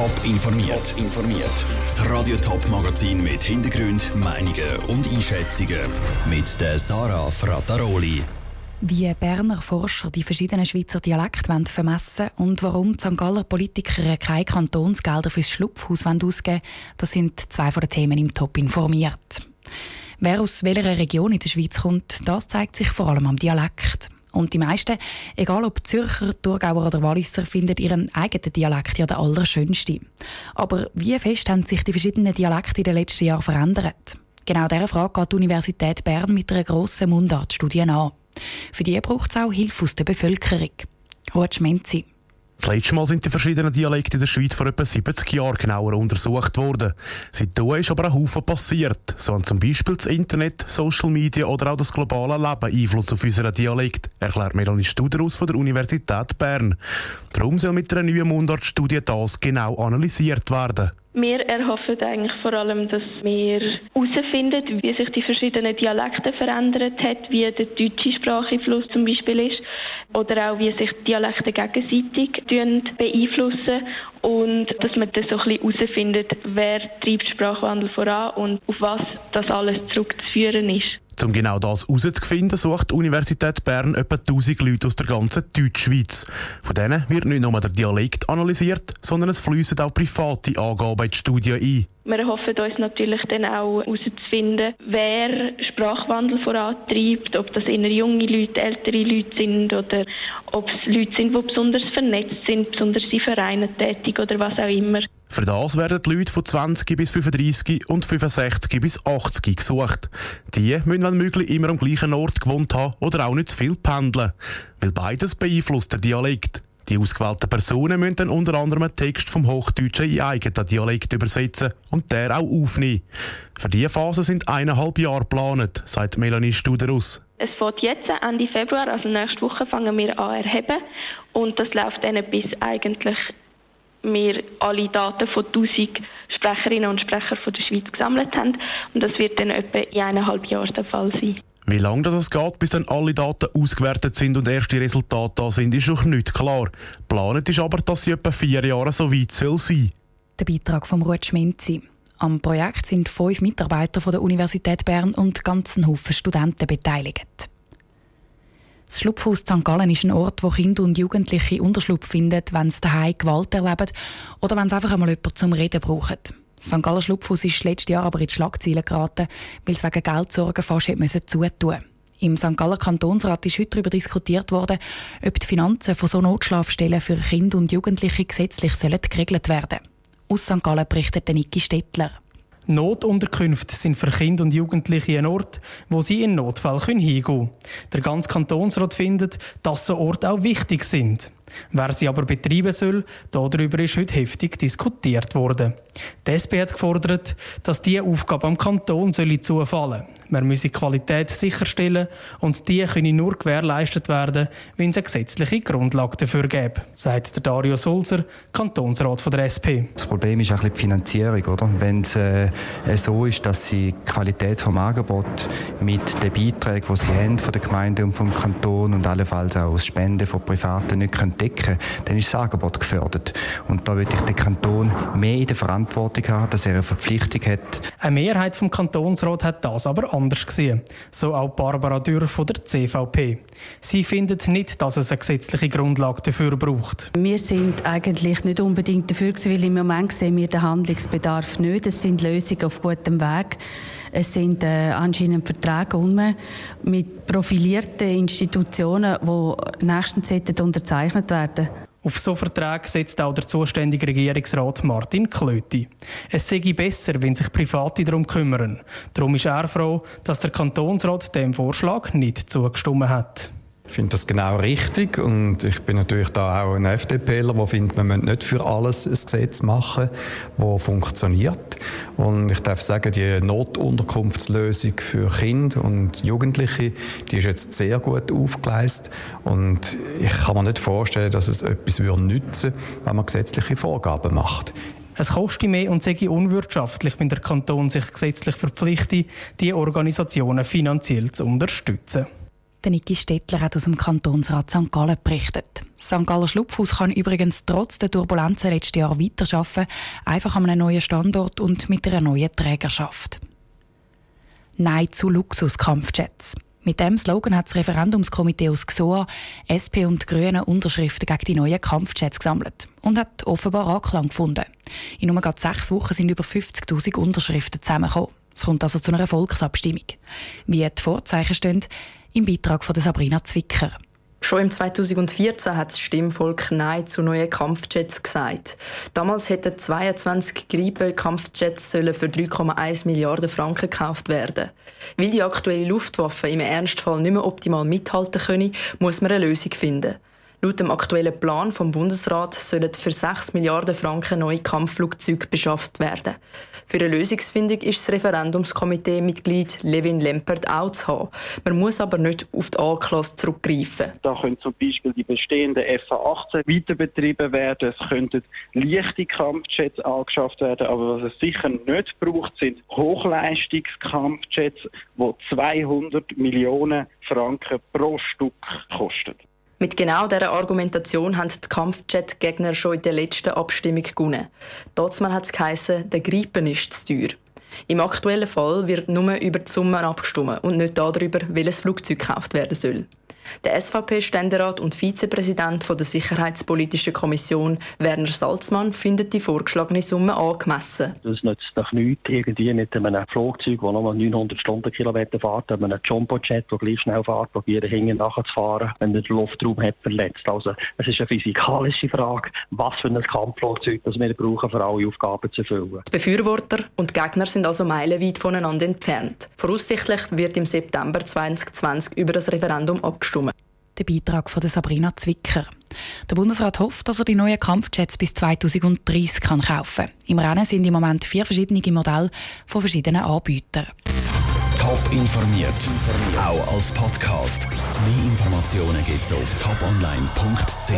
Top informiert. informiert. Das Radio Top Magazin mit Hintergrund, Meinungen und Einschätzungen mit der Sarah Frataroli. Wie Berner Forscher die verschiedenen Schweizer Dialekte vermessen und warum die St. Galler Politiker keine Kantonsgelder fürs Schlupfhaus ausgeben das sind zwei von den Themen im Top informiert. Wer aus welcher Region in der Schweiz kommt, das zeigt sich vor allem am Dialekt. Und die meisten, egal ob Zürcher, Thurgauer oder Walliser, finden ihren eigenen Dialekt ja der allerschönste. Aber wie fest haben sich die verschiedenen Dialekte in den letzten Jahren verändert? Genau dieser Frage geht die Universität Bern mit einer grossen Mundartstudie an. Für die braucht es auch Hilfe aus der Bevölkerung. Rutsch Menzi. Das letzte Mal sind die verschiedenen Dialekte in der Schweiz vor etwa 70 Jahren genauer untersucht worden. Seitdem ist aber ein Haufen passiert. So haben zum Beispiel das Internet, Social Media oder auch das globale Leben Einfluss auf unseren Dialekt, erklärt Melanie Studeraus von der Universität Bern. Darum soll mit einer neuen Mundartstudie das genau analysiert werden. Wir erhoffen eigentlich vor allem, dass wir herausfinden, wie sich die verschiedenen Dialekte verändert hat, wie der deutsche Spracheinfluss zum Beispiel ist oder auch wie sich Dialekte gegenseitig beeinflussen und dass man dann so ein bisschen herausfindet, wer treibt Sprachwandel voran und auf was das alles zurückzuführen ist. Um genau das herauszufinden, sucht die Universität Bern etwa 1000 Leute aus der ganzen Deutschschweiz. Von denen wird nicht nur der Dialekt analysiert, sondern es fließen auch private Angaben in die Studie ein. Wir hoffen uns natürlich dann auch herauszufinden, wer Sprachwandel vorantreibt, ob das eher junge Leute, ältere Leute sind oder ob es Leute sind, die besonders vernetzt sind, besonders in Vereinen tätig oder was auch immer. Für das werden die Leute von 20 bis 35 und 65 bis 80 gesucht. Die müssen, wenn möglich, immer am gleichen Ort gewohnt haben oder auch nicht zu viel pendeln. Weil beides beeinflusst der Dialekt. Die ausgewählten Personen müssen dann unter anderem einen Text vom Hochdeutschen in eigenen Dialekt übersetzen und der auch aufnehmen. Für diese Phase sind eineinhalb Jahre geplant, sagt Melanie Studerus. Es fängt jetzt Ende Februar, also nächste Woche, fangen wir an erheben und das läuft dann bis eigentlich wir alle Daten von 1000 Sprecherinnen und Sprechern von der Schweiz gesammelt haben. Und das wird dann etwa in eineinhalb Jahren der Fall sein. Wie lange das geht, bis dann alle Daten ausgewertet sind und erste Resultate da sind, ist noch nicht klar. Planet ist aber, dass sie etwa vier Jahre so weit soll sein Der Beitrag von Ruth Schminzi. Am Projekt sind fünf Mitarbeiter von der Universität Bern und ganzen Haufen Studenten beteiligt. Das Schlupfhaus St. Gallen ist ein Ort, wo Kinder und Jugendliche Unterschlupf finden, wenn sie daheim Gewalt erleben oder wenn sie einfach einmal jemanden zum Reden brauchen. St. Gallen Schlupfhaus ist letztes Jahr aber in die Schlagzeilen geraten, weil es wegen Geldsorgen fast hätte zutun Im St. Galler Kantonsrat ist heute darüber diskutiert worden, ob die Finanzen von so Notschlafstellen für Kinder und Jugendliche gesetzlich sollen geregelt werden. Aus St. Gallen berichtet Niki Stettler. Notunterkünfte sind für Kinder und Jugendliche ein Ort, wo sie in Notfall hingehen können. Der ganze Kantonsrat findet, dass so Orte auch wichtig sind. Wer sie aber betreiben soll, darüber ist heute heftig diskutiert worden. Die SP hat gefordert, dass diese Aufgabe am Kanton zufallen soll. Man müsse Qualität sicherstellen und die könne nur gewährleistet werden, wenn es eine gesetzliche Grundlage dafür gäbe, sagt der Dario Sulzer, Kantonsrat von der SP. Das Problem ist ein die Finanzierung. Oder? Wenn es äh, so ist, dass sie die Qualität des Angebots mit den Beiträgen, die sie haben von der Gemeinde und vom Kanton und allenfalls auch aus Spenden von Privaten nicht können decken dann ist das Angebot gefördert. Und da würde ich den Kanton mehr in der Verantwortung haben, dass er eine Verpflichtung hat. Eine Mehrheit vom Kantonsrat hat das aber anders gesehen. So auch Barbara Dürr von der CVP. Sie findet nicht, dass es eine gesetzliche Grundlage dafür braucht. Wir sind eigentlich nicht unbedingt dafür, weil im Moment sehen wir den Handlungsbedarf nicht. Es sind Lösungen auf gutem Weg. Es sind äh, anscheinend Verträge um mit profilierten Institutionen, die nächstens unterzeichnet werden auf so Verträge setzt auch der zuständige Regierungsrat Martin Klöti. Es sei besser, wenn sich Private darum kümmern. Darum ist er froh, dass der Kantonsrat dem Vorschlag nicht zugestimmt hat. Ich finde das genau richtig und ich bin natürlich da auch ein FDPler, der findet, man muss nicht für alles ein Gesetz machen, das funktioniert. Und ich darf sagen, die Notunterkunftslösung für Kinder und Jugendliche, die ist jetzt sehr gut aufgeleistet und ich kann mir nicht vorstellen, dass es etwas nützen würde, wenn man gesetzliche Vorgaben macht. Es kostet mehr und sei unwirtschaftlich, wenn der Kanton sich gesetzlich verpflichtet, die Organisationen finanziell zu unterstützen. Der Niki Stettler hat aus dem Kantonsrat St. Gallen berichtet. Das St. Galler Schlupfhaus kann übrigens trotz der Turbulenzen letztes Jahr weiterarbeiten, einfach an einem neuen Standort und mit einer neuen Trägerschaft. Nein zu Luxuskampfjets. Mit dem Slogan hat das Referendumskomitee aus XOA, SP und Grünen Unterschriften gegen die neuen Kampfjets gesammelt und hat offenbar Anklang gefunden. In nur gerade sechs Wochen sind über 50.000 Unterschriften zusammengekommen. Es kommt also zu einer Volksabstimmung. Wie die Vorzeichen stehen, im Beitrag von Sabrina Zwicker. Schon im 2014 hat das Stimmvolk Nein zu neuen Kampfjets gesagt. Damals hätten 22 Gripe-Kampfjets für 3,1 Milliarden Franken gekauft werden. Weil die aktuelle Luftwaffe im Ernstfall nicht mehr optimal mithalten können, muss man eine Lösung finden. Laut dem aktuellen Plan vom Bundesrat sollen für 6 Milliarden Franken neue Kampfflugzeuge beschafft werden. Für eine Lösungsfindung ist das Referendumskomitee-Mitglied Levin Lempert auch zu haben. Man muss aber nicht auf die A-Klasse zurückgreifen. Da können zum Beispiel die bestehenden FA-18 weiter betrieben werden. Es könnten leichte Kampfjets angeschafft werden. Aber was es sicher nicht braucht, sind Hochleistungskampfjets, die 200 Millionen Franken pro Stück kosten. Mit genau dieser Argumentation haben die Kampfjet-Gegner schon in der letzten Abstimmung gewonnen. Dort hat es geheissen, der Gripen ist zu teuer. Im aktuellen Fall wird nur über die Summe abgestimmt und nicht darüber, welches Flugzeug gekauft werden soll. Der SVP-Ständerat und Vizepräsident der Sicherheitspolitischen Kommission, Werner Salzmann, findet die vorgeschlagene Summe angemessen. Das nützt doch nichts, irgendwie mit einem Flugzeug, das nur 900 Stundenkilometer fährt, einem Jumbojet, der gleich schnell fährt, probieren hinten nachzufahren, wenn er den Luftraum hat verletzt. Also es ist eine physikalische Frage, was für ein Kampfflugzeug das wir brauchen, für alle Aufgaben zu erfüllen. Die Befürworter und die Gegner sind also meilenweit voneinander entfernt. Voraussichtlich wird im September 2020 über das Referendum abgestimmt. Der Beitrag von Sabrina Zwicker. Der Bundesrat hofft, dass er die neuen Kampfjets bis 2030 kann kaufen kann. Im Rennen sind im Moment vier verschiedene Modelle von verschiedenen Anbietern. Top informiert, auch als Podcast. Mehr Informationen gibt es auf toponline.ch.